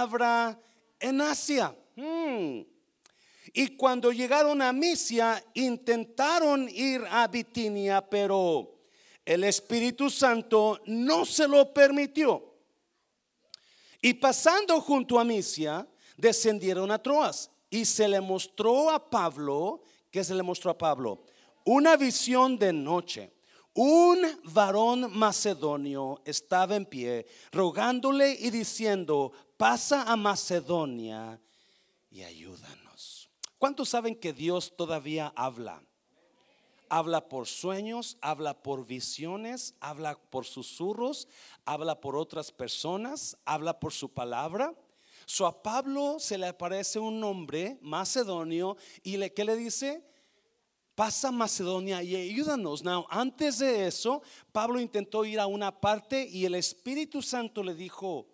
palabra en Asia. Hmm. Y cuando llegaron a Misia, intentaron ir a Bitinia, pero el Espíritu Santo no se lo permitió. Y pasando junto a Misia, descendieron a Troas y se le mostró a Pablo, ¿qué se le mostró a Pablo? Una visión de noche. Un varón macedonio estaba en pie, rogándole y diciendo, pasa a Macedonia y ayúdanos. ¿Cuántos saben que Dios todavía habla? Habla por sueños, habla por visiones, habla por susurros, habla por otras personas, habla por su palabra. So a Pablo se le aparece un hombre macedonio y le, ¿qué le dice? Pasa a Macedonia y ayúdanos. Now, antes de eso, Pablo intentó ir a una parte y el Espíritu Santo le dijo,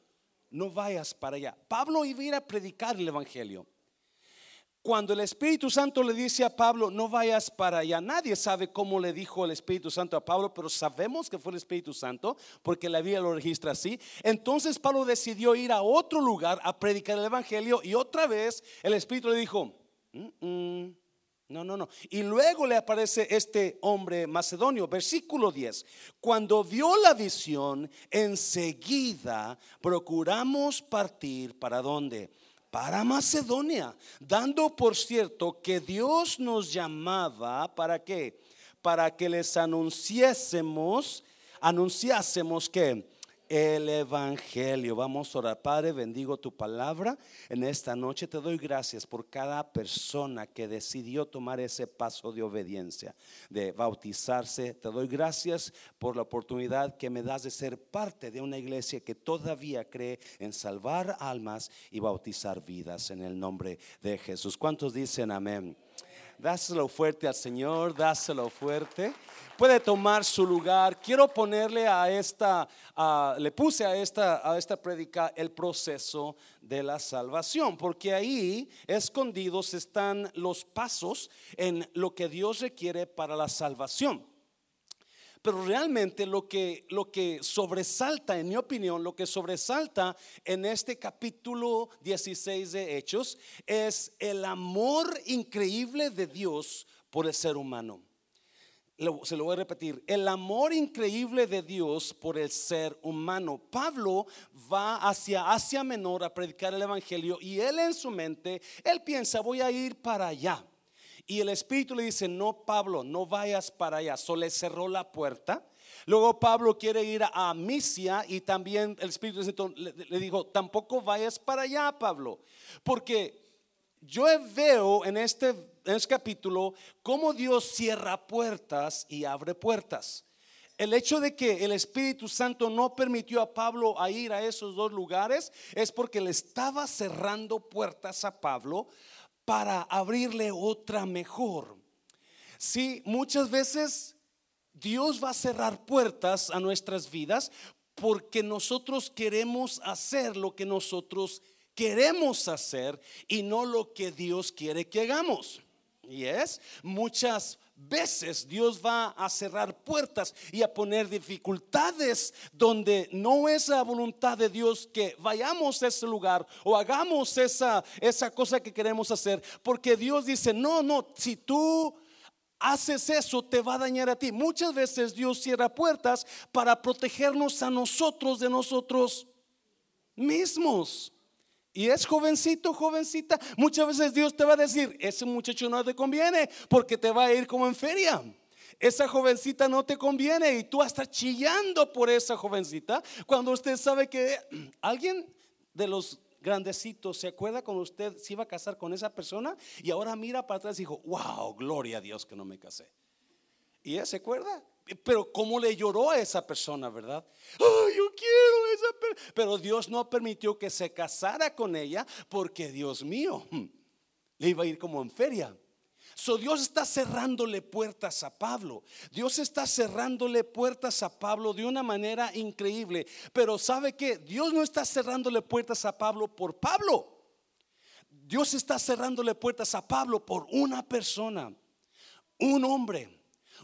no vayas para allá. Pablo iba a predicar el Evangelio. Cuando el Espíritu Santo le dice a Pablo, no vayas para allá, nadie sabe cómo le dijo el Espíritu Santo a Pablo, pero sabemos que fue el Espíritu Santo, porque la Biblia lo registra así. Entonces Pablo decidió ir a otro lugar a predicar el Evangelio y otra vez el Espíritu le dijo, no, no, no. Y luego le aparece este hombre macedonio, versículo 10. Cuando vio la visión, enseguida procuramos partir para dónde? para Macedonia, dando por cierto que Dios nos llamaba para qué? Para que les anunciásemos, anunciásemos que el Evangelio. Vamos a orar. Padre, bendigo tu palabra. En esta noche te doy gracias por cada persona que decidió tomar ese paso de obediencia, de bautizarse. Te doy gracias por la oportunidad que me das de ser parte de una iglesia que todavía cree en salvar almas y bautizar vidas en el nombre de Jesús. ¿Cuántos dicen amén? Dáselo fuerte al Señor, dáselo fuerte. Puede tomar su lugar. Quiero ponerle a esta, le puse a esta, a esta predica el proceso de la salvación, porque ahí escondidos están los pasos en lo que Dios requiere para la salvación. Pero realmente lo que, lo que sobresalta, en mi opinión, lo que sobresalta en este capítulo 16 de Hechos es el amor increíble de Dios por el ser humano. Se lo voy a repetir, el amor increíble de Dios por el ser humano. Pablo va hacia Asia Menor a predicar el Evangelio y él en su mente, él piensa, voy a ir para allá. Y el Espíritu le dice, no, Pablo, no vayas para allá. Solo le cerró la puerta. Luego Pablo quiere ir a Misia y también el Espíritu le, le dijo, tampoco vayas para allá, Pablo. Porque yo veo en este, en este capítulo cómo Dios cierra puertas y abre puertas. El hecho de que el Espíritu Santo no permitió a Pablo a ir a esos dos lugares es porque le estaba cerrando puertas a Pablo para abrirle otra mejor. Sí, muchas veces Dios va a cerrar puertas a nuestras vidas porque nosotros queremos hacer lo que nosotros queremos hacer y no lo que Dios quiere que hagamos. Y es muchas veces Dios va a cerrar puertas y a poner dificultades donde no es la voluntad de Dios que vayamos a ese lugar o hagamos esa, esa cosa que queremos hacer. Porque Dios dice, no, no, si tú haces eso te va a dañar a ti. Muchas veces Dios cierra puertas para protegernos a nosotros de nosotros mismos. Y es jovencito, jovencita. Muchas veces Dios te va a decir, ese muchacho no te conviene porque te va a ir como en feria. Esa jovencita no te conviene y tú estás chillando por esa jovencita cuando usted sabe que alguien de los grandecitos se acuerda cuando usted se iba a casar con esa persona y ahora mira para atrás y dijo, wow, gloria a Dios que no me casé. Y él se acuerda. Pero cómo le lloró a esa persona, ¿verdad? Oh, yo quiero esa persona. Pero Dios no permitió que se casara con ella porque Dios mío, le iba a ir como en feria. So Dios está cerrándole puertas a Pablo. Dios está cerrándole puertas a Pablo de una manera increíble. Pero ¿sabe que Dios no está cerrándole puertas a Pablo por Pablo. Dios está cerrándole puertas a Pablo por una persona, un hombre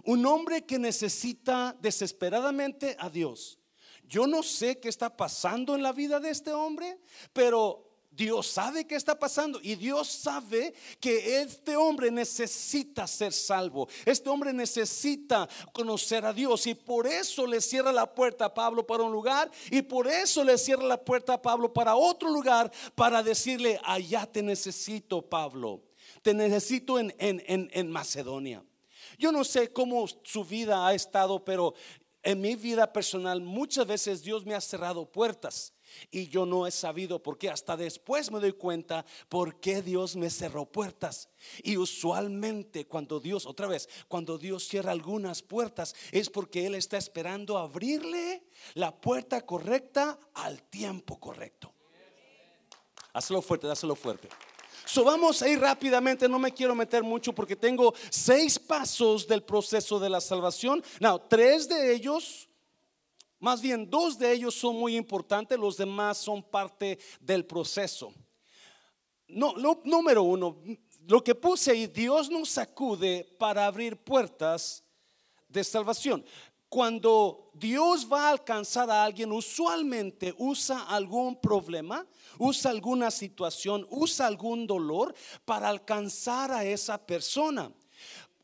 un hombre que necesita desesperadamente a Dios. Yo no sé qué está pasando en la vida de este hombre, pero Dios sabe qué está pasando y Dios sabe que este hombre necesita ser salvo. Este hombre necesita conocer a Dios y por eso le cierra la puerta a Pablo para un lugar y por eso le cierra la puerta a Pablo para otro lugar para decirle, allá te necesito Pablo, te necesito en, en, en, en Macedonia. Yo no sé cómo su vida ha estado, pero en mi vida personal muchas veces Dios me ha cerrado puertas. Y yo no he sabido por qué. Hasta después me doy cuenta por qué Dios me cerró puertas. Y usualmente cuando Dios, otra vez, cuando Dios cierra algunas puertas es porque Él está esperando abrirle la puerta correcta al tiempo correcto. Hazlo fuerte, hazlo fuerte. So vamos a ir rápidamente, no me quiero meter mucho porque tengo seis pasos del proceso de la salvación. No, tres de ellos más bien, dos de ellos son muy importantes, los demás son parte del proceso. No, número uno, lo que puse ahí, Dios nos sacude para abrir puertas de salvación. Cuando Dios va a alcanzar a alguien, usualmente usa algún problema, usa alguna situación, usa algún dolor para alcanzar a esa persona.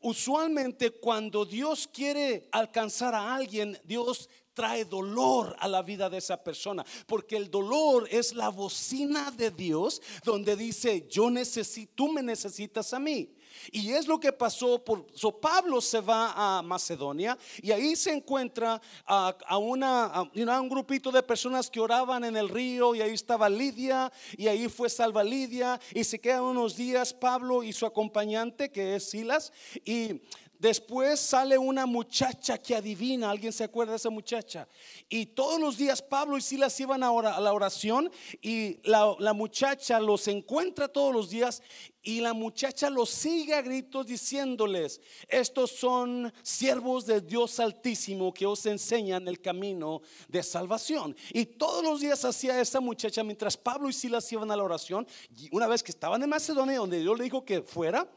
Usualmente cuando Dios quiere alcanzar a alguien, Dios trae dolor a la vida de esa persona, porque el dolor es la bocina de Dios donde dice, yo necesito, tú me necesitas a mí. Y es lo que pasó por so Pablo se va a Macedonia y ahí se encuentra a, una, a, un grupito de personas que oraban en el río y ahí estaba Lidia y ahí fue salva Lidia y se quedan unos días Pablo y su acompañante que es Silas y Después sale una muchacha que adivina, ¿alguien se acuerda de esa muchacha? Y todos los días Pablo y Silas iban a, la oración y la, muchacha los encuentra todos los días y la muchacha los sigue a gritos diciéndoles, estos son siervos de Dios Altísimo que os enseñan el camino de salvación. Y todos los días hacía esa muchacha mientras Pablo y Silas iban a la oración, y una vez que estaban en Macedonia, donde Dios le dijo que fuera,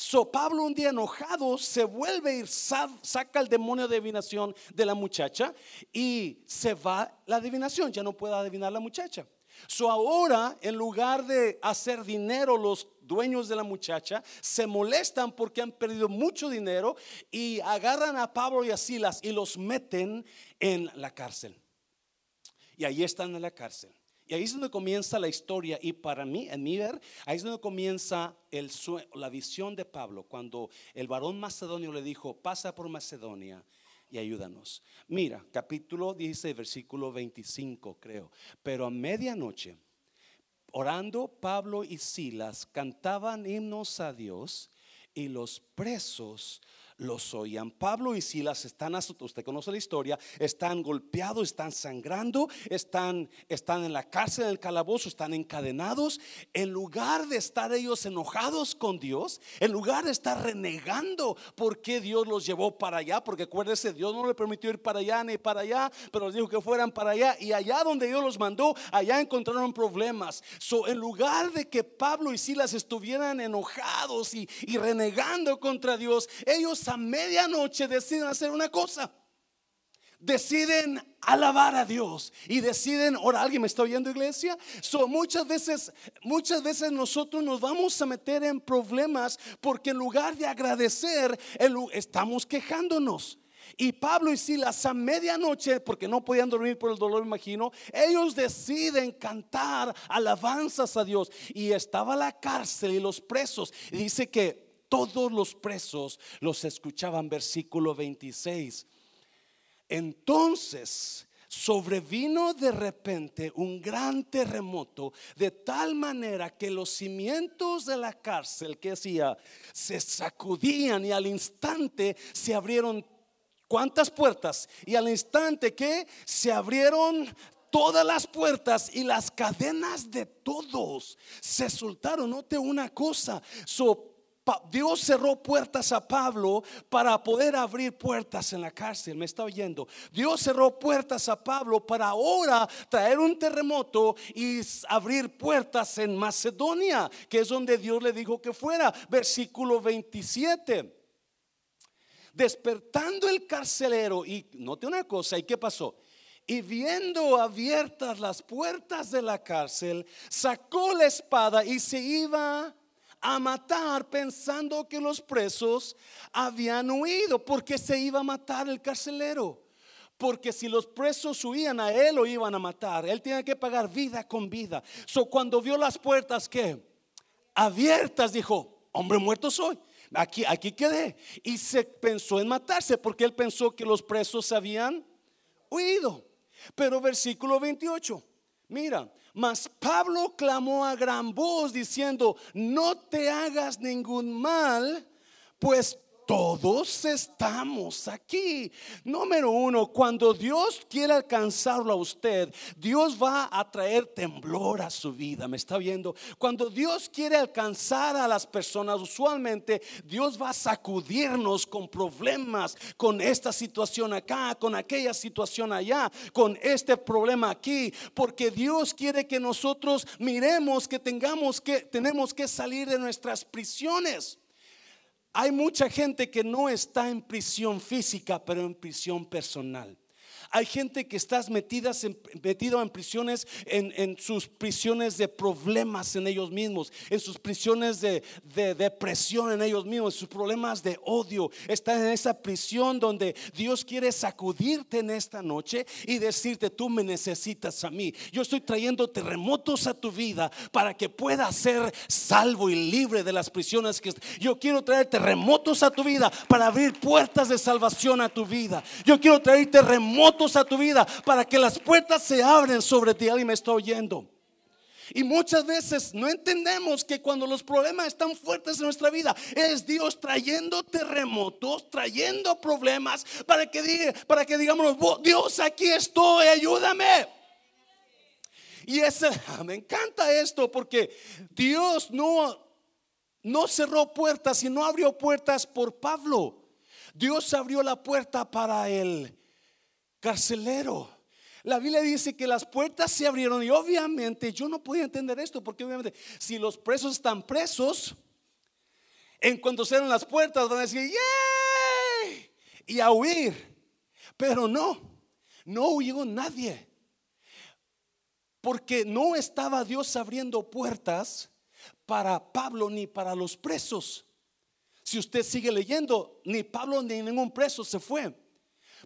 So Pablo un día enojado se vuelve y saca el demonio de adivinación de la muchacha y se va la adivinación, ya no puede adivinar la muchacha. So ahora, en lugar de hacer dinero los dueños de la muchacha, se molestan porque han perdido mucho dinero y agarran a Pablo y a Silas y los meten en la cárcel. Y ahí están en la cárcel. Y ahí es donde comienza la historia. Y para mí, en mi ver, ahí es donde comienza la visión de Pablo. Cuando el varón macedonio le dijo, pasa por Macedonia y ayúdanos. Mira, capítulo 16, versículo 25, creo. Pero a medianoche, orando, Pablo y Silas cantaban himnos a Dios y los presos los oían. Pablo y Silas están, usted conoce la historia, están golpeados, están sangrando, están, están en la cárcel, en el calabozo, están encadenados. En lugar de estar ellos enojados con Dios, en lugar de estar renegando por qué Dios los llevó para allá, porque acuérdese, Dios no le permitió ir para allá ni para allá, pero les dijo que fueran para allá. Y allá donde Dios los mandó, allá encontraron problemas. So, en lugar de que Pablo y Silas estuvieran enojados y, y renegando contra Dios, ellos a medianoche deciden hacer una cosa. Deciden alabar a Dios y deciden orar. ¿Alguien me está oyendo, iglesia? So, muchas veces, muchas veces nosotros nos vamos a meter en problemas porque en lugar de agradecer, estamos quejándonos. Y Pablo y Silas a medianoche, porque no podían dormir por el dolor, imagino, ellos deciden cantar alabanzas a Dios. Y estaba la cárcel y los presos. Dice que todos los presos los escuchaban, versículo 26. Entonces sobrevino de repente un gran terremoto, de tal manera que los cimientos de la cárcel que hacía se sacudían y al instante se abrieron cuántas puertas y al instante que se abrieron todas las puertas y las cadenas de todos se soltaron. Note una cosa, Dios cerró puertas a Pablo para poder abrir puertas en la cárcel. Me está oyendo. Dios cerró puertas a Pablo para ahora traer un terremoto y abrir puertas en Macedonia, que es donde Dios le dijo que fuera. Versículo 27. Despertando el carcelero, y note una cosa, ¿y qué pasó? Y viendo abiertas las puertas de la cárcel, sacó la espada y se iba a matar pensando que los presos habían huido porque se iba a matar el carcelero. Porque si los presos huían a él lo iban a matar. Él tiene que pagar vida con vida. So cuando vio las puertas que abiertas dijo, hombre muerto soy. Aquí, aquí quedé. Y se pensó en matarse porque él pensó que los presos habían huido. Pero versículo 28, mira, mas Pablo clamó a gran voz diciendo, no te hagas ningún mal, pues todos estamos aquí. Número uno, cuando Dios quiere alcanzarlo a usted, Dios va a traer temblor a su vida. ¿Me está viendo? Cuando Dios quiere alcanzar a las personas, usualmente Dios va a sacudirnos con problemas, con esta situación acá, con aquella situación allá, con este problema aquí, porque Dios quiere que nosotros miremos que tengamos que tenemos que salir de nuestras prisiones. Hay mucha gente que no está en prisión física, pero en prisión personal. Hay gente que está metida en, metido en prisiones, en, sus prisiones de problemas en ellos mismos, en sus prisiones de, depresión en ellos mismos, en sus problemas de odio. Está en esa prisión donde Dios quiere sacudirte en esta noche y decirte, tú me necesitas a mí. Yo estoy trayendo terremotos a tu vida para que puedas ser salvo y libre de las prisiones que yo quiero traer terremotos a tu vida para abrir puertas de salvación a tu vida. Yo quiero traer terremotos a tu vida para que las puertas se abren sobre ti. Alguien me está oyendo. Y muchas veces no entendemos que cuando los problemas están fuertes en nuestra vida, es Dios trayendo terremotos, trayendo problemas para que, diga, para que digamos, Dios, aquí estoy, ayúdame. Y ese, me encanta esto porque Dios no, no cerró puertas y no abrió puertas por Pablo. Dios abrió la puerta para él carcelero. La Biblia dice que las puertas se abrieron y obviamente yo no podía entender esto porque obviamente si los presos están presos, en cuanto cierran las puertas van a decir ¡Yay! y a huir. Pero no, no huyó nadie. Porque no estaba Dios abriendo puertas para Pablo ni para los presos. Si usted sigue leyendo, ni Pablo ni ningún preso se fue.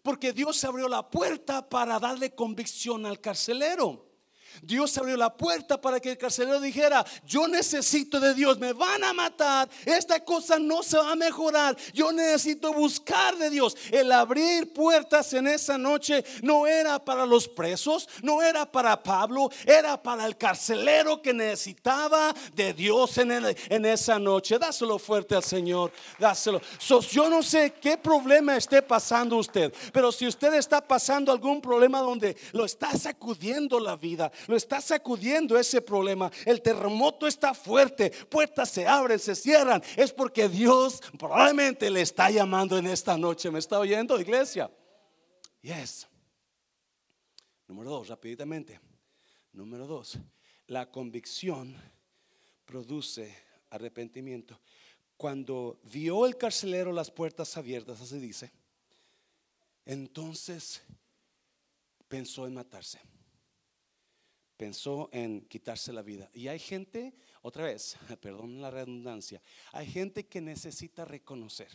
Porque Dios abrió la puerta para darle convicción al carcelero. Dios abrió la puerta para que el carcelero dijera, yo necesito de Dios, me van a matar, esta cosa no se va a mejorar, yo necesito buscar de Dios. El abrir puertas en esa noche no era para los presos, no era para Pablo, era para el carcelero que necesitaba de Dios en, esa noche. Dáselo fuerte al Señor, dáselo. yo no sé qué problema esté pasando usted, pero si usted está pasando algún problema donde lo está sacudiendo la vida, lo está sacudiendo ese problema. El terremoto está fuerte, puertas se abren, se cierran. Es porque Dios probablemente le está llamando en esta noche. ¿Me está oyendo, iglesia? Yes. Número dos, rápidamente. Número dos, la convicción produce arrepentimiento. Cuando vio el carcelero las puertas abiertas, así dice, entonces pensó en matarse pensó en quitarse la vida. Y hay gente, otra vez, perdón la redundancia, hay gente que necesita reconocer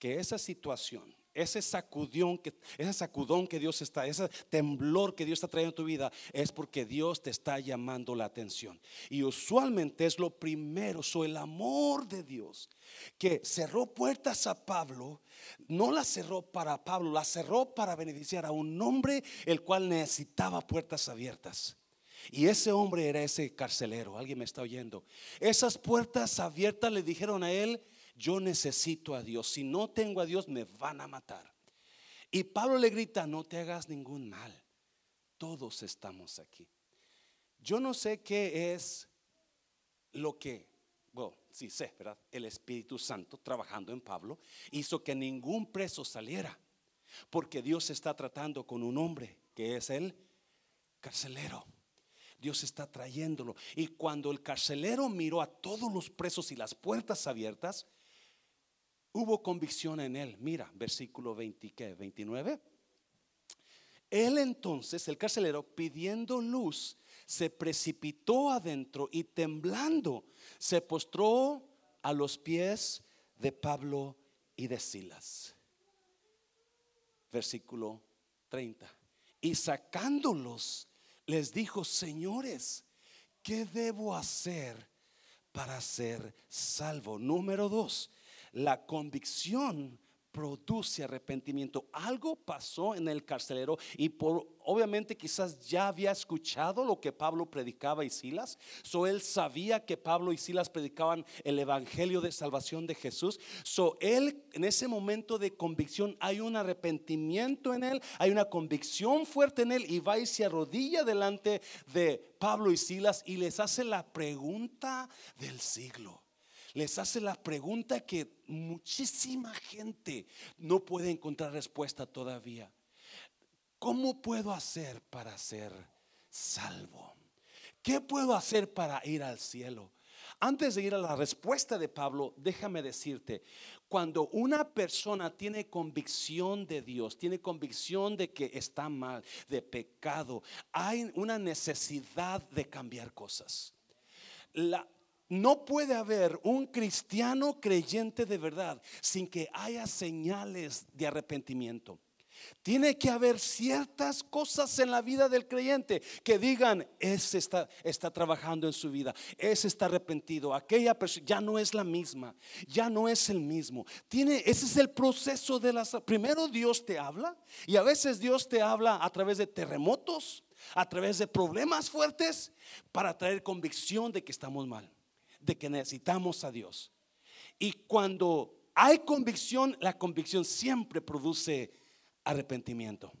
que esa situación, ese sacudón que, ese sacudón que Dios está, ese temblor que Dios está trayendo a tu vida, es porque Dios te está llamando la atención. Y usualmente es lo primero, so el amor de Dios, que cerró puertas a Pablo, no la cerró para Pablo, la cerró para beneficiar a un hombre el cual necesitaba puertas abiertas. Y ese hombre era ese carcelero, alguien me está oyendo. Esas puertas abiertas le dijeron a él, yo necesito a Dios, si no tengo a Dios me van a matar. Y Pablo le grita, no te hagas ningún mal, todos estamos aquí. Yo no sé qué es lo que, bueno, sí sé, ¿verdad? El Espíritu Santo trabajando en Pablo hizo que ningún preso saliera, porque Dios está tratando con un hombre que es el carcelero. Dios está trayéndolo. Y cuando el carcelero miró a todos los presos y las puertas abiertas, hubo convicción en él. Mira, versículo 20, ¿qué? 29. Él entonces, el carcelero, pidiendo luz, se precipitó adentro y temblando se postró a los pies de Pablo y de Silas. Versículo 30. Y sacándolos, les dijo, señores, ¿qué debo hacer para ser salvo? Número dos, la convicción produce arrepentimiento. Algo pasó en el carcelero y por obviamente quizás ya había escuchado lo que Pablo predicaba y Silas. So él sabía que Pablo y Silas predicaban el evangelio de salvación de Jesús. So él en ese momento de convicción hay un arrepentimiento en él, hay una convicción fuerte en él y va y se arrodilla delante de Pablo y Silas y les hace la pregunta del siglo les hace la pregunta que muchísima gente no puede encontrar respuesta todavía. ¿Cómo puedo hacer para ser salvo? ¿Qué puedo hacer para ir al cielo? Antes de ir a la respuesta de Pablo, déjame decirte, cuando una persona tiene convicción de Dios, tiene convicción de que está mal, de pecado, hay una necesidad de cambiar cosas. La, no puede haber un cristiano creyente de verdad sin que haya señales de arrepentimiento. Tiene que haber ciertas cosas en la vida del creyente que digan, ese está, trabajando en su vida, ese está arrepentido, aquella persona ya no es la misma, ya no es el mismo. Tiene, ese es el proceso de las... Primero Dios te habla y a veces Dios te habla a través de terremotos, a través de problemas fuertes, para traer convicción de que estamos mal de que necesitamos a Dios. Y cuando hay convicción, la convicción siempre produce arrepentimiento.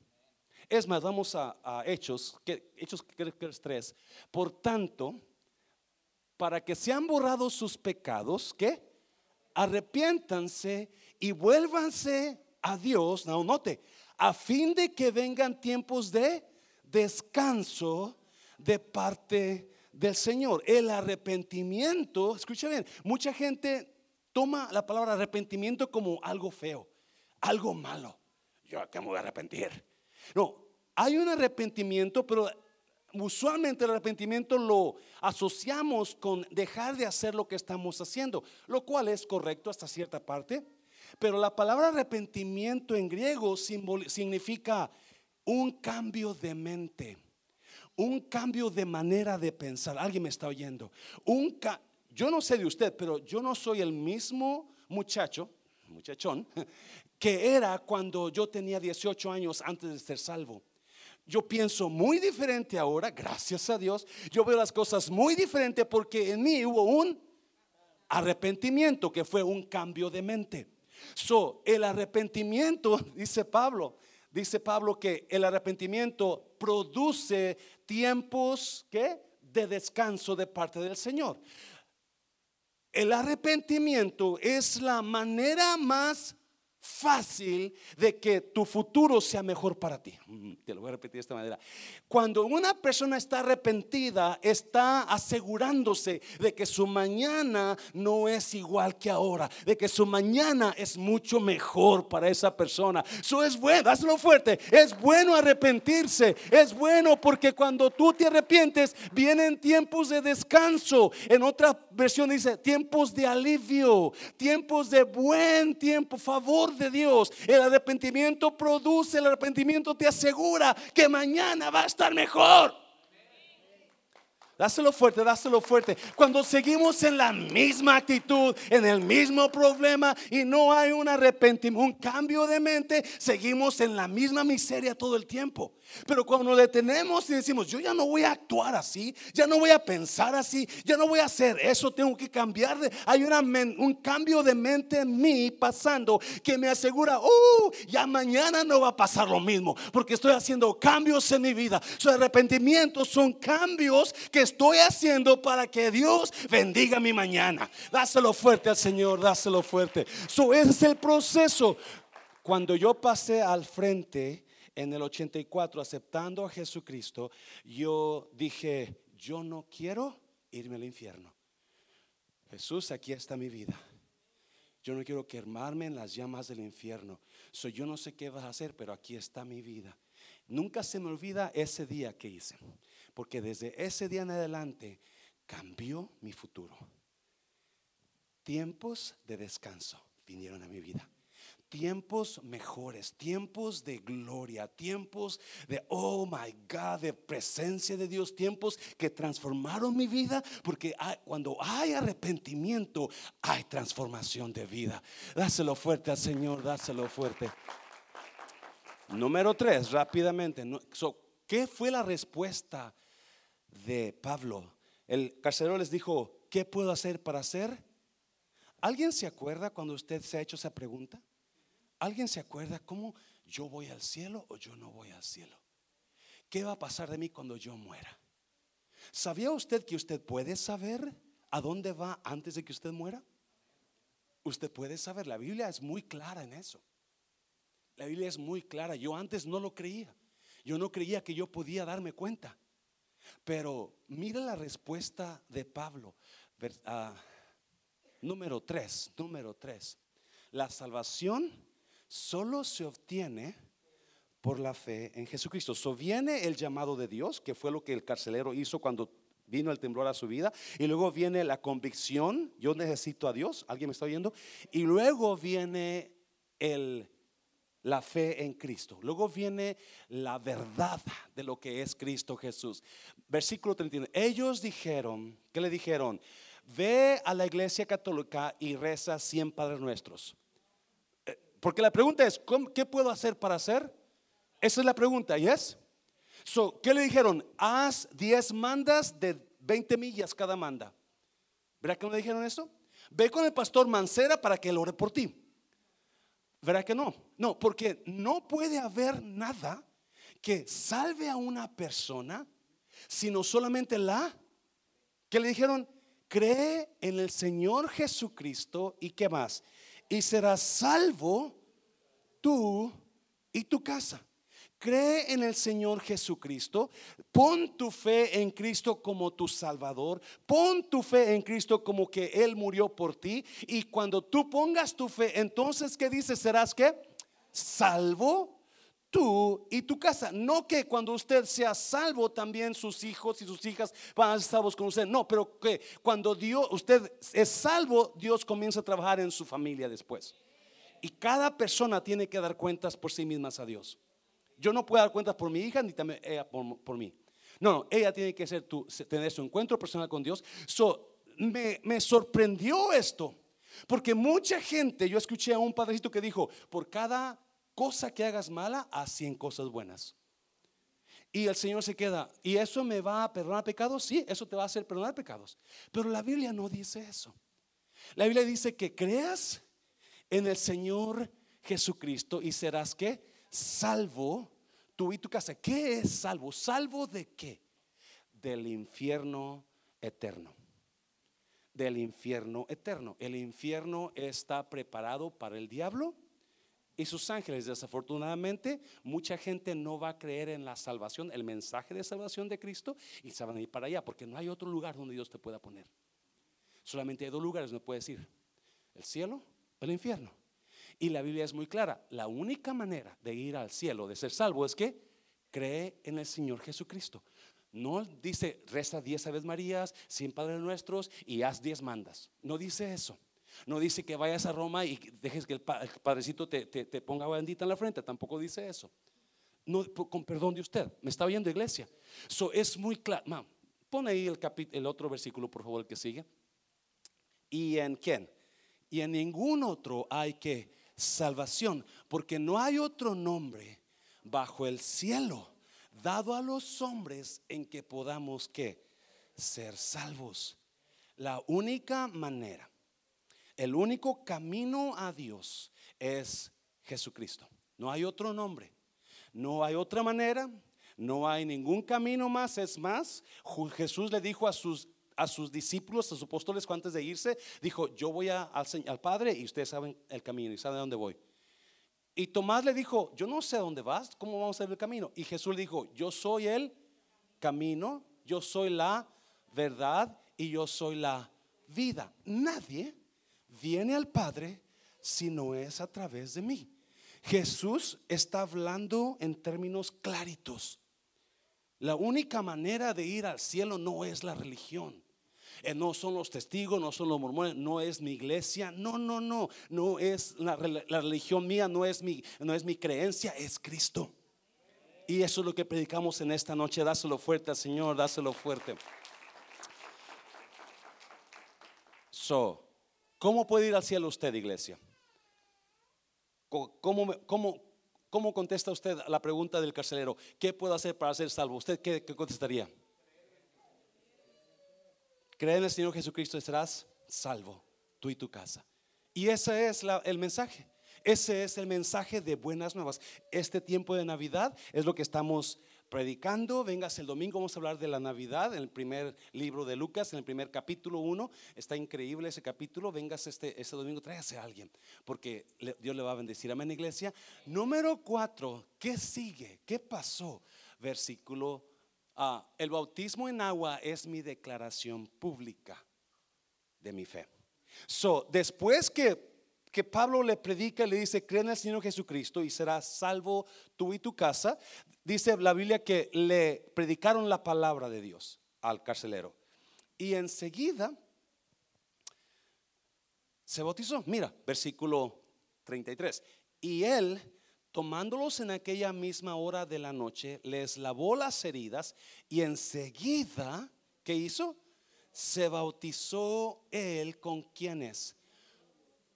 Es más, vamos a, Hechos, que, Hechos que es 3. Por tanto, para que sean borrados sus pecados, que arrepiéntanse y vuélvanse a Dios, no note, a fin de que vengan tiempos de descanso de parte del Señor. El arrepentimiento, escucha bien, mucha gente toma la palabra arrepentimiento como algo feo, algo malo. Yo que me voy a arrepentir. No, hay un arrepentimiento, pero usualmente el arrepentimiento lo asociamos con dejar de hacer lo que estamos haciendo, lo cual es correcto hasta cierta parte. Pero la palabra arrepentimiento en griego significa un cambio de mente un cambio de manera de pensar. Alguien me está oyendo. Un yo no sé de usted, pero yo no soy el mismo muchacho, muchachón, que era cuando yo tenía 18 años antes de ser salvo. Yo pienso muy diferente ahora, gracias a Dios. Yo veo las cosas muy diferente porque en mí hubo un arrepentimiento que fue un cambio de mente. So, el arrepentimiento, dice Pablo, dice Pablo que el arrepentimiento produce tiempos ¿qué? de descanso de parte del Señor. El arrepentimiento es la manera más fácil de que tu futuro sea mejor para ti. Te lo voy a repetir de esta manera. Cuando una persona está arrepentida, está asegurándose de que su mañana no es igual que ahora, de que su mañana es mucho mejor para esa persona. Eso es bueno, hazlo fuerte. Es bueno arrepentirse, es bueno porque cuando tú te arrepientes, vienen tiempos de descanso. En otra versión dice tiempos de alivio, tiempos de buen tiempo, favor de Dios. El arrepentimiento produce, el arrepentimiento te asegura que mañana va a estar mejor. Dáselo fuerte, dáselo fuerte. Cuando seguimos en la misma actitud, en el mismo problema y no hay un arrepentimiento, un cambio de mente, seguimos en la misma miseria todo el tiempo. Pero cuando nos detenemos y decimos, yo ya no voy a actuar así, ya no voy a pensar así, ya no voy a hacer eso, tengo que cambiar. Hay un cambio de mente en mí pasando que me asegura, uh, ya mañana no va a pasar lo mismo, porque estoy haciendo cambios en mi vida. Su arrepentimiento son cambios que estoy haciendo para que Dios bendiga mi mañana. Dáselo fuerte al Señor, dáselo fuerte. So, ese es el proceso. Cuando yo pasé al frente en el 84 aceptando a Jesucristo, yo dije, yo no quiero irme al infierno. Jesús, aquí está mi vida. Yo no quiero quemarme en las llamas del infierno. So, yo no sé qué vas a hacer, pero aquí está mi vida. Nunca se me olvida ese día que hice, porque desde ese día en adelante cambió mi futuro. Tiempos de descanso vinieron a mi vida tiempos mejores, tiempos de gloria, tiempos de, oh my God, de presencia de Dios, tiempos que transformaron mi vida, porque cuando hay arrepentimiento, hay transformación de vida. Dáselo fuerte al Señor, dáselo fuerte. Número tres, rápidamente. ¿Qué fue la respuesta de Pablo? El carcelero les dijo, ¿qué puedo hacer para hacer? ¿Alguien se acuerda cuando usted se ha hecho esa pregunta? ¿Alguien se acuerda cómo yo voy al cielo o yo no voy al cielo? ¿Qué va a pasar de mí cuando yo muera? ¿Sabía usted que usted puede saber a dónde va antes de que usted muera? Usted puede saber, la Biblia es muy clara en eso. La Biblia es muy clara. Yo antes no lo creía. Yo no creía que yo podía darme cuenta. Pero mira la respuesta de Pablo. Ah, número 3, número 3. La salvación solo se obtiene por la fe en Jesucristo. So viene el llamado de Dios, que fue lo que el carcelero hizo cuando vino el temblor a su vida, y luego viene la convicción, yo necesito a Dios, ¿alguien me está oyendo? Y luego viene el la fe en Cristo. Luego viene la verdad de lo que es Cristo Jesús. Versículo 31. Ellos dijeron, ¿qué le dijeron? Ve a la iglesia católica y reza 100 Padres Nuestros. Porque la pregunta es, ¿qué puedo hacer para hacer? Esa es la pregunta, ¿y es? So, ¿Qué le dijeron? Haz 10 mandas de 20 millas cada manda. ¿Verdad que no le dijeron eso? Ve con el pastor Mancera para que lo ore por ti. ¿Verdad que no? No, porque no puede haber nada que salve a una persona sino solamente la que le dijeron, cree en el Señor Jesucristo y qué más y serás salvo tú y tu casa. Cree en el Señor Jesucristo, pon tu fe en Cristo como tu Salvador, pon tu fe en Cristo como que Él murió por ti y cuando tú pongas tu fe, entonces ¿qué dice? Serás que salvo tú y tu casa. No que cuando usted sea salvo también sus hijos y sus hijas van a ser salvos con usted. No, pero que cuando Dios, usted es salvo, Dios comienza a trabajar en su familia después. Y cada persona tiene que dar cuentas por sí mismas a Dios. Yo no puedo dar cuentas por mi hija ni también ella por, mí. No, no, ella tiene que ser tu, tener su encuentro personal con Dios. So, me, me sorprendió esto. Porque mucha gente, yo escuché a un padrecito que dijo, por cada cosa que hagas mala, haz 100 cosas buenas. Y el Señor se queda, ¿y eso me va a perdonar pecados? Sí, eso te va a hacer perdonar pecados. Pero la Biblia no dice eso. La Biblia dice que creas en el Señor Jesucristo y serás que salvo tú y tu casa. ¿Qué es salvo? ¿Salvo de qué? Del infierno eterno. Del infierno eterno. El infierno está preparado para el diablo y sus ángeles. Desafortunadamente, mucha gente no va a creer en la salvación, el mensaje de salvación de Cristo y se van a ir para allá porque no hay otro lugar donde Dios te pueda poner. Solamente hay dos lugares donde puedes ir, el cielo o el infierno. Y la Biblia es muy clara, la única manera de ir al cielo, de ser salvo, es que cree en el Señor Jesucristo. No dice reza diez Aves Marías, cien Padres Nuestros y haz diez mandas. No dice eso. No dice que vayas a Roma y dejes que el, padrecito te, ponga bendita en la frente. Tampoco dice eso. No, con perdón de usted. Me está oyendo iglesia. So es muy claro. Pone ahí el, el otro versículo, por favor, el que sigue. ¿Y en quién? Y en ningún otro hay que salvación, porque no hay otro nombre bajo el cielo dado a los hombres en que podamos que ser salvos. La única manera el único camino a Dios es Jesucristo. No hay otro nombre. No hay otra manera. No hay ningún camino más. Es más, Jesús le dijo a sus, a sus discípulos, a sus apóstoles, antes de irse, dijo, yo voy al, al Padre y ustedes saben el camino y saben a dónde voy. Y Tomás le dijo, yo no sé a dónde vas, ¿cómo vamos a ver el camino? Y Jesús le dijo, yo soy el camino, yo soy la verdad y yo soy la vida. Nadie viene al Padre si no es a través de mí. Jesús está hablando en términos claritos. La única manera de ir al cielo no es la religión. Eh, no son los testigos, no son los mormones, no es mi iglesia, no, no, no, no es la, religión mía, no es, mi, no es mi creencia, es Cristo. Y eso es lo que predicamos en esta noche, dáselo fuerte al Señor, dáselo fuerte. So, ¿cómo puede ir al cielo usted, iglesia? ¿Cómo, cómo, cómo contesta usted la pregunta del carcelero? ¿Qué puedo hacer para ser salvo? ¿Usted qué, qué contestaría? Cree en el Señor Jesucristo y serás salvo, tú y tu casa. Y ese es el mensaje. Ese es el mensaje de buenas nuevas. Este tiempo de Navidad es lo que estamos predicando. Vengas el domingo, vamos a hablar de la Navidad en el primer libro de Lucas, en el primer capítulo 1. Está increíble ese capítulo. Vengas este, este domingo, tráigase a alguien, porque Dios le va a bendecir. Amén, iglesia. Número 4, ¿qué sigue? ¿Qué pasó? Versículo Ah, el bautismo en agua es mi declaración pública de mi fe. So, después que, que Pablo le predica, le dice, cree en el Señor Jesucristo y serás salvo tú y tu casa, dice la Biblia que le predicaron la palabra de Dios al carcelero. Y enseguida se bautizó. Mira, versículo 33. Y él tomándolos en aquella misma hora de la noche, les lavó las heridas y enseguida, ¿qué hizo? Se bautizó él con quienes.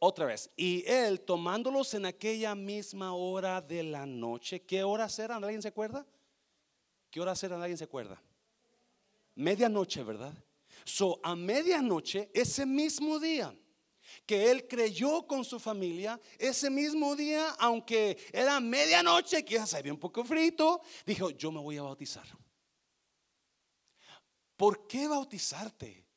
Otra vez, y él tomándolos en aquella misma hora de la noche, ¿qué horas eran? ¿Alguien se acuerda? ¿Qué horas eran? ¿Alguien se acuerda? Medianoche, ¿verdad? So, a medianoche, ese mismo día, que él creyó con su familia ese mismo día, aunque era medianoche, se había un poco frito, dijo, yo me voy a bautizar. ¿Por qué bautizarte?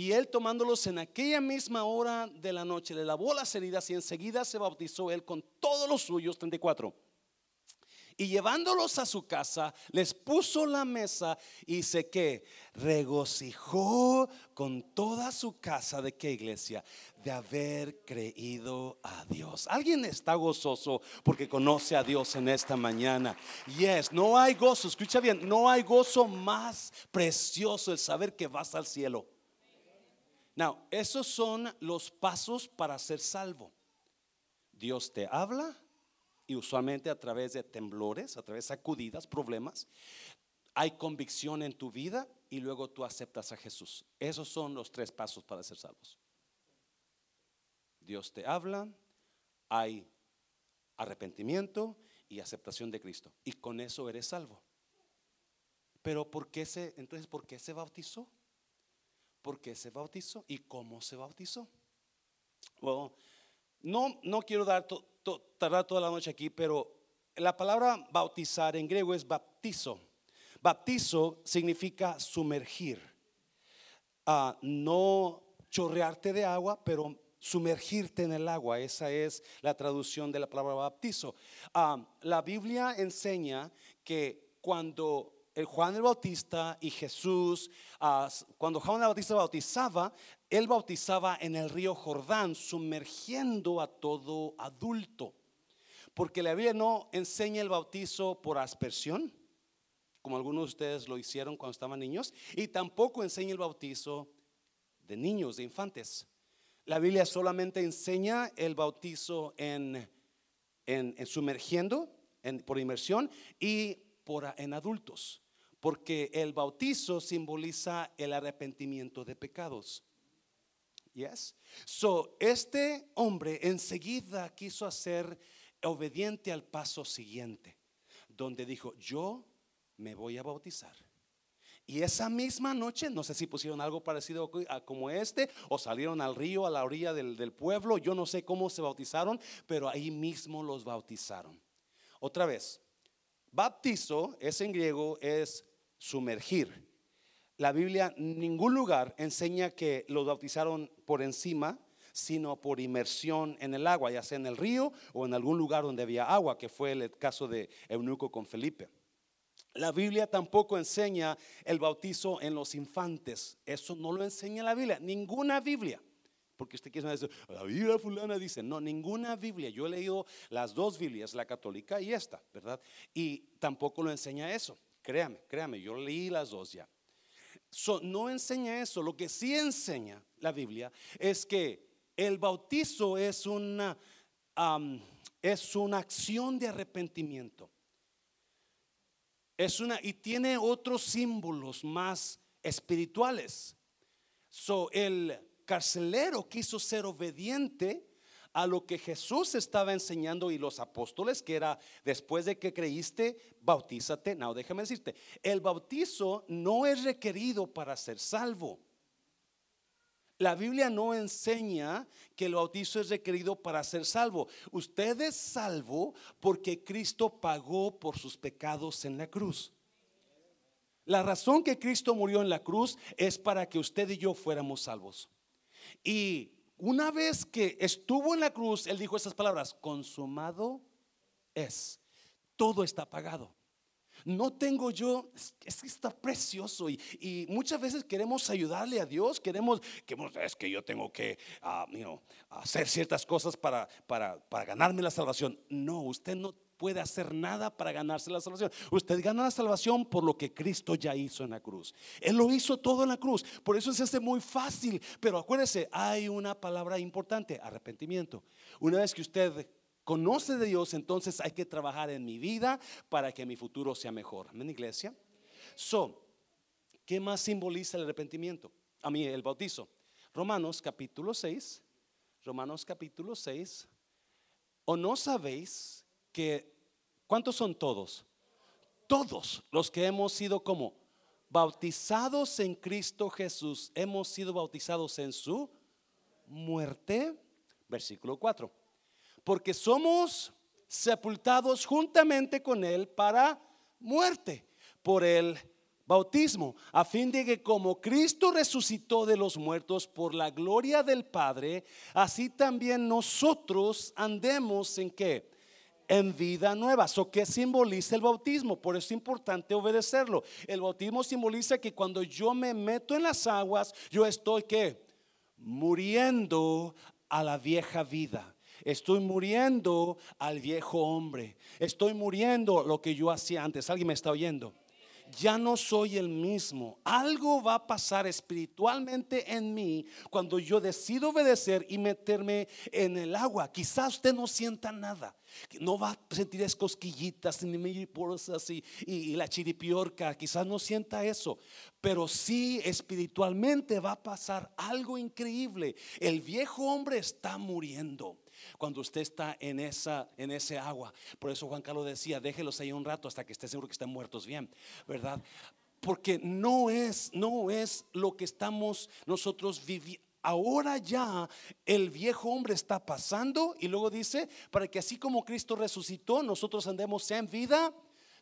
Y él tomándolos en aquella misma hora de la noche, le lavó las heridas y enseguida se bautizó él con todos los suyos, 34 y llevándolos a su casa, les puso la mesa y sé que regocijó con toda su casa de qué iglesia, de haber creído a Dios. Alguien está gozoso porque conoce a Dios en esta mañana. Yes, no hay gozo, escucha bien, no hay gozo más precioso el saber que vas al cielo. Now, esos son los pasos para ser salvo. Dios te habla, y usualmente a través de temblores, a través de sacudidas, problemas, hay convicción en tu vida y luego tú aceptas a Jesús. Esos son los tres pasos para ser salvos. Dios te habla, hay arrepentimiento y aceptación de Cristo. Y con eso eres salvo. Pero ¿por qué se, entonces, ¿por qué se bautizó? ¿Por qué se bautizó? ¿Y cómo se bautizó? Bueno, no, no quiero dar tardar toda la noche aquí, pero la palabra bautizar en griego es baptizo. Baptizo significa sumergir. Ah, no chorrearte de agua, pero sumergirte en el agua. Esa es la traducción de la palabra baptizo. Ah, la Biblia enseña que cuando Juan el Bautista y Jesús, ah, cuando Juan el Bautista bautizaba, él bautizaba en el río Jordán, sumergiendo a todo adulto. Porque la Biblia no enseña el bautizo por aspersión, como algunos de ustedes lo hicieron cuando estaban niños, y tampoco enseña el bautizo de niños, de infantes. La Biblia solamente enseña el bautizo en, en, sumergiendo, por inmersión, y por, en adultos, porque el bautizo simboliza el arrepentimiento de pecados. Yes. So, este hombre enseguida quiso hacer obediente al paso siguiente, donde dijo, yo me voy a bautizar. Y esa misma noche, no sé si pusieron algo parecido a como este, o salieron al río, a la orilla del, del pueblo, yo no sé cómo se bautizaron, pero ahí mismo los bautizaron. Otra vez, Baptizo es en griego, es sumergir. La Biblia en ningún lugar enseña que los bautizaron por encima, sino por inmersión en el agua, ya sea en el río o en algún lugar donde había agua, que fue el caso de Eunuco con Felipe. La Biblia tampoco enseña el bautizo en los infantes. Eso no lo enseña la Biblia, ninguna Biblia. porque usted quiere decir, la Biblia fulana dice, no, ninguna Biblia. Yo he leído las dos Biblias, la católica y esta, ¿verdad? Y tampoco lo enseña eso. Créame, créame, yo leí las dos ya. no enseña eso. Lo que sí enseña la Biblia es que el bautizo es una, es una acción de arrepentimiento. Es una, y tiene otros símbolos más espirituales. So, el carcelero quiso ser obediente a lo que Jesús estaba enseñando y los apóstoles, que era después de que creíste, bautízate. No, déjame decirte, el bautizo no es requerido para ser salvo. La Biblia no enseña que el bautizo es requerido para ser salvo. Usted es salvo porque Cristo pagó por sus pecados en la cruz. La razón que Cristo murió en la cruz es para que usted y yo fuéramos salvos. Y una vez que estuvo en la cruz, Él dijo esas palabras, consumado es, todo está pagado. No tengo yo, es que está precioso y, muchas veces queremos ayudarle a Dios, queremos, es que yo tengo que ah, hacer ciertas cosas para, para, para ganarme la salvación. No, usted no puede hacer nada para ganarse la salvación. Usted gana la salvación por lo que Cristo ya hizo en la cruz. Él lo hizo todo en la cruz. Por eso es este muy fácil. Pero acuérdese, hay una palabra importante, arrepentimiento. Una vez que usted conoce de Dios, entonces hay que trabajar en mi vida para que mi futuro sea mejor. Amén, iglesia. So, ¿qué más simboliza el arrepentimiento? A mí, el bautizo. Romanos capítulo 6. Romanos capítulo 6. ¿O no sabéis que, ¿cuántos son todos? Todos los que hemos sido como bautizados en Cristo Jesús, hemos sido bautizados en su muerte. Versículo 4 porque somos sepultados juntamente con Él para muerte por el bautismo, a fin de que como Cristo resucitó de los muertos por la gloria del Padre, así también nosotros andemos en qué? En vida nueva. ¿So qué simboliza el bautismo? Por eso es importante obedecerlo. El bautismo simboliza que cuando yo me meto en las aguas, yo estoy qué? Muriendo a la vieja vida Estoy muriendo al viejo hombre. Estoy muriendo lo que yo hacía antes. ¿Alguien me está oyendo? Ya no soy el mismo. Algo va a pasar espiritualmente en mí cuando yo decido obedecer y meterme en el agua. Quizás usted no sienta nada. No va a sentir escosquillitas ni mariposas y, y, la chiripiorca. Quizás no sienta eso. Pero sí espiritualmente va a pasar algo increíble. El viejo hombre está muriendo cuando usted está en esa en ese agua. Por eso Juan Carlos decía, déjelos ahí un rato hasta que esté seguro que estén muertos bien, ¿verdad? Porque no es no es lo que estamos nosotros viviendo Ahora ya el viejo hombre está pasando y luego dice, para que así como Cristo resucitó, nosotros andemos en vida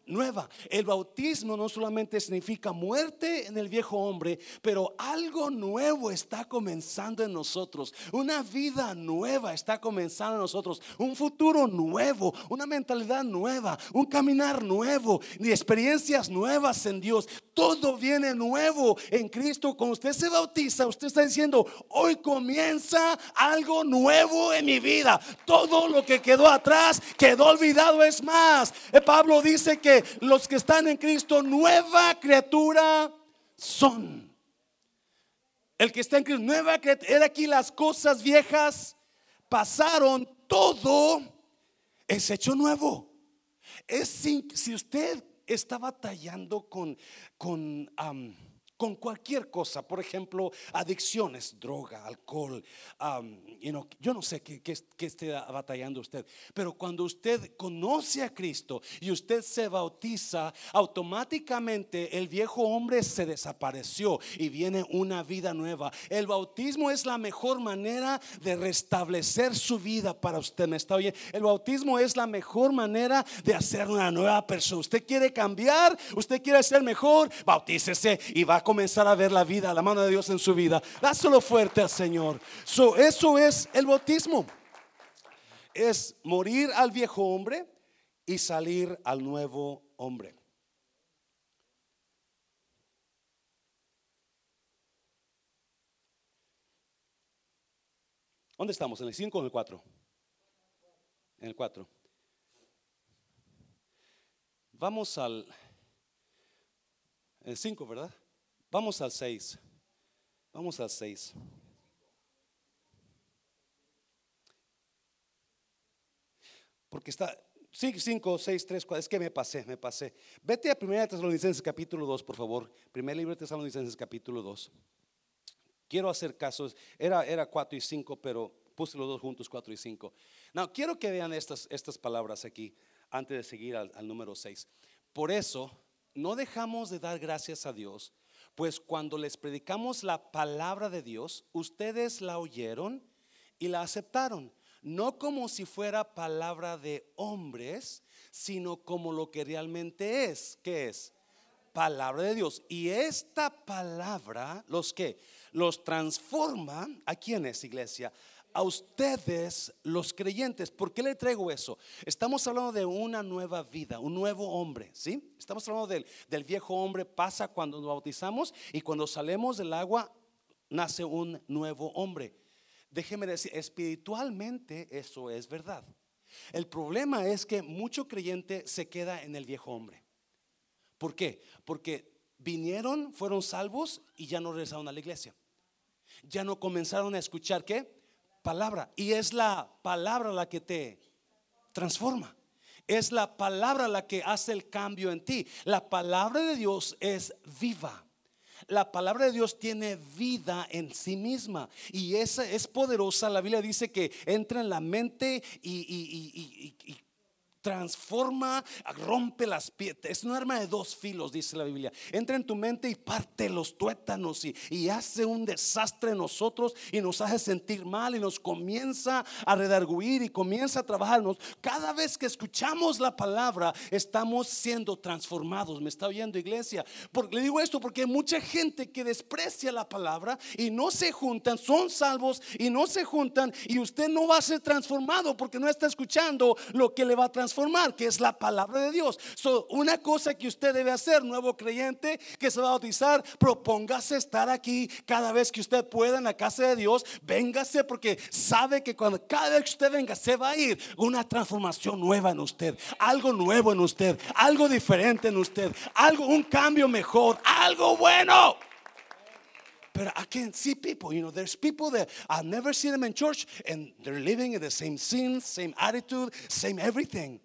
nueva. El bautismo no solamente significa muerte en el viejo hombre, pero algo nuevo está comenzando en nosotros. Una vida nueva está comenzando en nosotros. Un futuro nuevo, una mentalidad nueva, un caminar nuevo, y experiencias nuevas en Dios. Todo viene nuevo en Cristo. Cuando usted se bautiza, usted está diciendo, hoy comienza algo nuevo en mi vida. Todo lo que quedó atrás quedó olvidado. Es más, Pablo dice que los que están en Cristo, nueva criatura son. El que está en Cristo, nueva criatura. aquí las cosas viejas pasaron, todo es hecho nuevo. Es si usted está batallando con, con con cualquier cosa, por ejemplo, adicciones, droga, alcohol, yo no sé qué, esté batallando usted, pero cuando usted conoce a Cristo y usted se bautiza, automáticamente el viejo hombre se desapareció y viene una vida nueva. El bautismo es la mejor manera de restablecer su vida para usted, ¿me está oyendo? El bautismo es la mejor manera de hacer una nueva persona. Usted quiere cambiar, usted quiere ser mejor, bautícese y va a comenzar a ver la vida, la mano de Dios en su vida. Dáselo fuerte al Señor. eso es el bautismo. Es morir al viejo hombre y salir al nuevo hombre. ¿Dónde estamos? ¿En el 5 o en el 4? En el 4. Vamos al el 5, ¿verdad? Vamos al 6. Vamos al 6. Porque está 5, 6, 3, 4. Es que me pasé, me pasé. Vete a 1 Tesalonicenses capítulo 2, por favor. Primer libro de Tesalonicenses capítulo 2. Quiero hacer casos. Era, era 4 y 5, pero puse los dos juntos, 4 y 5. No, quiero que vean estas, estas palabras aquí antes de seguir al, al número 6. Por eso, no dejamos de dar gracias a Dios, pues cuando les predicamos la palabra de Dios, ustedes la oyeron y la aceptaron no como si fuera palabra de hombres, sino como lo que realmente es. ¿Qué es? Palabra de Dios. Y esta palabra, los que los transforma, ¿a quiénes, iglesia? A ustedes, los creyentes. ¿Por qué le traigo eso? Estamos hablando de una nueva vida, un nuevo hombre, ¿sí? Estamos hablando del, del viejo hombre, pasa cuando nos bautizamos y cuando salemos del agua, nace un nuevo hombre. Déjeme decir, espiritualmente eso es verdad. El problema es que mucho creyente se queda en el viejo hombre. ¿Por qué? Porque vinieron, fueron salvos y ya no regresaron a la iglesia. Ya no comenzaron a escuchar qué? Palabra. Y es la palabra la que te transforma. Es la palabra la que hace el cambio en ti. La palabra de Dios es viva. La palabra de Dios tiene vida en sí misma y esa es poderosa. La Biblia dice que entra en la mente y, transforma, rompe las piedras. Es un arma de dos filos, dice la Biblia. Entra en tu mente y parte los tuétanos y, hace un desastre en nosotros y nos hace sentir mal y nos comienza a redarguir y comienza a trabajarnos. Cada vez que escuchamos la palabra, estamos siendo transformados. ¿Me está oyendo, iglesia? Porque, le digo esto porque hay mucha gente que desprecia la palabra y no se juntan, son salvos y no se juntan y usted no va a ser transformado porque no está escuchando lo que le va a transformar que es la palabra de Dios. So, una cosa que usted debe hacer, nuevo creyente que se va a bautizar, propóngase estar aquí cada vez que usted pueda en la casa de Dios. Véngase porque sabe que cuando cada vez que usted venga se va a ir una transformación nueva en usted, algo nuevo en usted, algo diferente en usted, algo, un cambio mejor, algo bueno. But I can see people, you know, there's people that I've never seen them in church and they're living in the same sins, same attitude, same everything.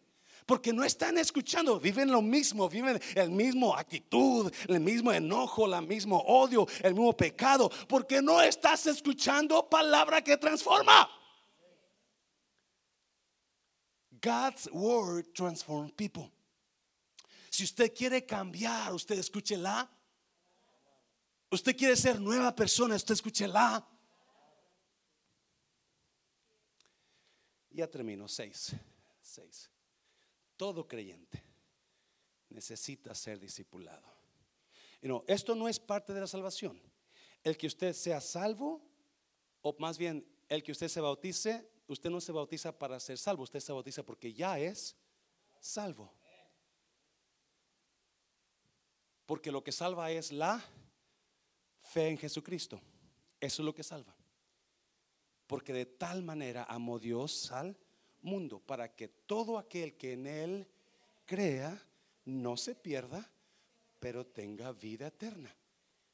Porque no están escuchando, viven lo mismo, viven el mismo actitud, el mismo enojo, el mismo odio, el mismo pecado. Porque no estás escuchando palabra que transforma. God's word transforms people. Si usted quiere cambiar, usted escúchela. Usted quiere ser nueva persona, usted escúchela. Ya termino, seis. Seis todo creyente necesita ser discipulado. No, esto no es parte de la salvación. El que usted sea salvo, o más bien el que usted se bautice, usted no se bautiza para ser salvo, usted se bautiza porque ya es salvo. Porque lo que salva es la fe en Jesucristo. Eso es lo que salva. Porque de tal manera amó Dios al mundo para que todo aquel que en él crea no se pierda, pero tenga vida eterna.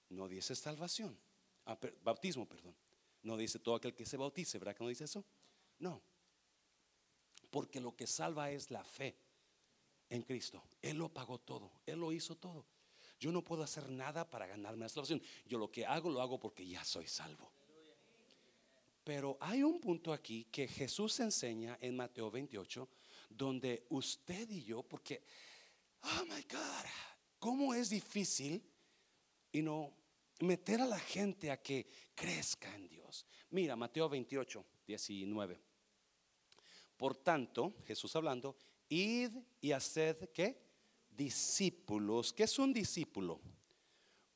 No dice salvación, ah, bautismo, perdón. No dice todo aquel que se bautice, ¿verdad que no dice eso? No. Porque lo que salva es la fe en Cristo. Él lo pagó todo, Él lo hizo todo. Yo no puedo hacer nada para ganarme la salvación. Yo lo que hago lo hago porque ya soy salvo. Pero hay un punto aquí que Jesús enseña en Mateo 28, donde usted y yo, porque, oh my God, cómo es difícil y no meter a la gente a que crezca en Dios. Mira, Mateo 28, 19. Por tanto, Jesús hablando, id y haced que discípulos. ¿Qué es un discípulo?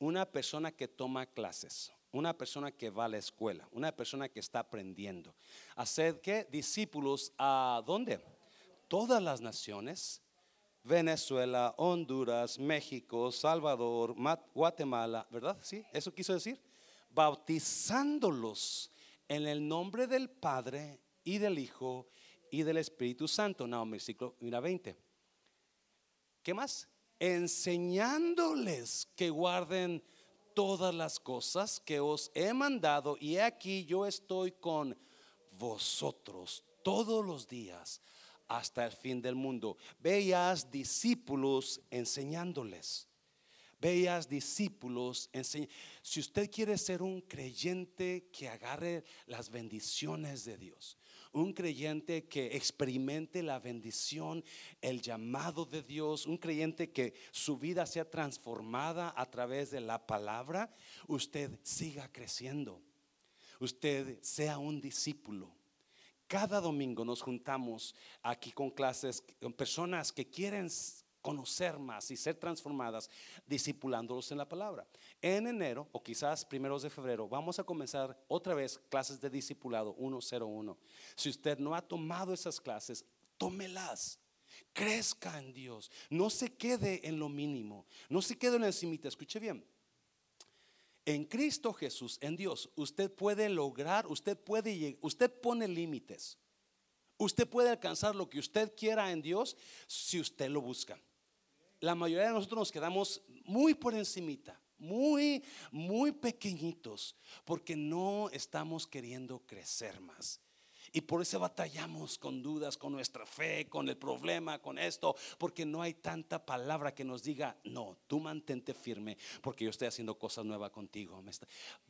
Una persona que toma clases una persona que va a la escuela, una persona que está aprendiendo. Hacer que discípulos a dónde? Todas las naciones, Venezuela, Honduras, México, Salvador, Guatemala, ¿verdad? Sí, eso quiso decir. Bautizándolos En el nombre del Padre y del Hijo y del Espíritu Santo. No, versículo mira 20. ¿Qué más? Enseñándoles que guarden todas las cosas que os he mandado y aquí yo estoy con vosotros todos los días hasta el fin del mundo. Veas discípulos enseñándoles. Veas discípulos Si usted quiere ser un creyente que agarre las bendiciones de Dios, un creyente que experimente la bendición, el llamado de Dios, un creyente que su vida sea transformada a través de la palabra, usted siga creciendo. Usted sea un discípulo. Cada domingo nos juntamos aquí con clases, con personas que quieren conocer más y ser transformadas, discipulándolos en la palabra. En enero, o quizás primeros de febrero, vamos a comenzar otra vez clases de discipulado 101. Si usted no ha tomado esas clases, tómelas. Crezca en Dios. No se quede en lo mínimo. No se quede en el cimita. Escuche bien. En Cristo Jesús, en Dios, usted puede lograr, usted puede llegar, usted pone límites. Usted puede alcanzar lo que usted quiera en Dios si usted lo busca. La mayoría de nosotros nos quedamos muy por encimita, muy, muy pequeñitos, porque no estamos queriendo crecer más. Y por eso batallamos con dudas, con nuestra fe, con el problema, con esto, porque no hay tanta palabra que nos diga, no, tú mantente firme, porque yo estoy haciendo cosas nuevas contigo.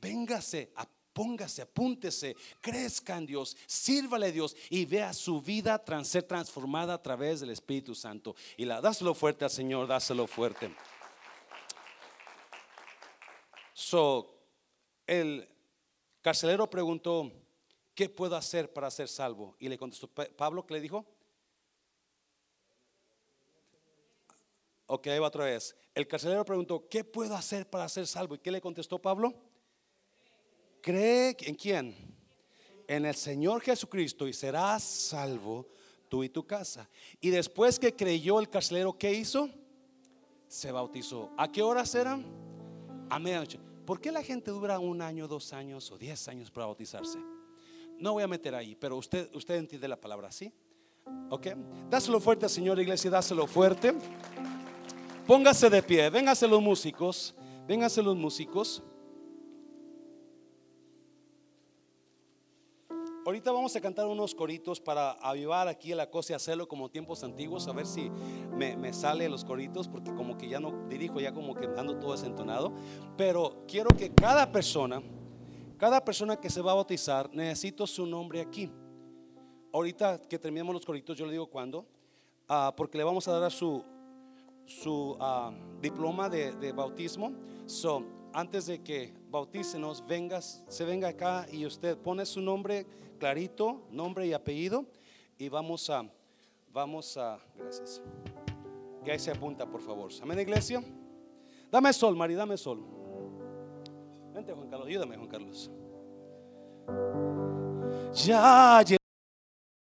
Véngase, póngase, apúntese, crezca en Dios, sírvale a Dios y vea su vida trans, ser transformada a través del Espíritu Santo. Y la, dáselo fuerte al Señor, dáselo fuerte. So, el carcelero preguntó, ¿qué puedo hacer para ser salvo? Y le contestó Pablo, ¿qué le dijo? Ok, ahí va otra vez. El carcelero preguntó, ¿qué puedo hacer para ser salvo? ¿Y qué le contestó Pablo? Cree en quién? En el Señor Jesucristo y serás salvo tú y tu casa. Y después que creyó el carcelero, ¿qué hizo? Se bautizó. ¿A qué horas eran? A medianoche. ¿Por qué la gente dura un año, dos años o diez años para bautizarse? No voy a meter ahí, pero usted, usted entiende la palabra, ¿sí? ¿Ok? Dáselo fuerte, Señor Iglesia, dáselo fuerte. Póngase de pie, véngase los músicos, véngase los músicos. Ahorita vamos a cantar unos coritos para avivar aquí la cosa y hacerlo como tiempos antiguos, a ver si me, me, sale los coritos, porque como que ya no dirijo, ya como que ando todo desentonado. Pero quiero que cada persona cada persona que se va a bautizar, necesito su nombre aquí. Ahorita que terminemos los coritos, yo le digo cuándo, ah, porque le vamos a dar su, su ah, diploma de, bautismo. So, antes de que bautícenos, vengas, se venga acá y usted pone su nombre clarito, nombre y apellido, y vamos a, vamos a, gracias. Que ahí se apunta, por favor. Amén, iglesia. Dame sol, Mari, dame sol. Vente, Juan Carlos, ayúdame, Juan Carlos. Ya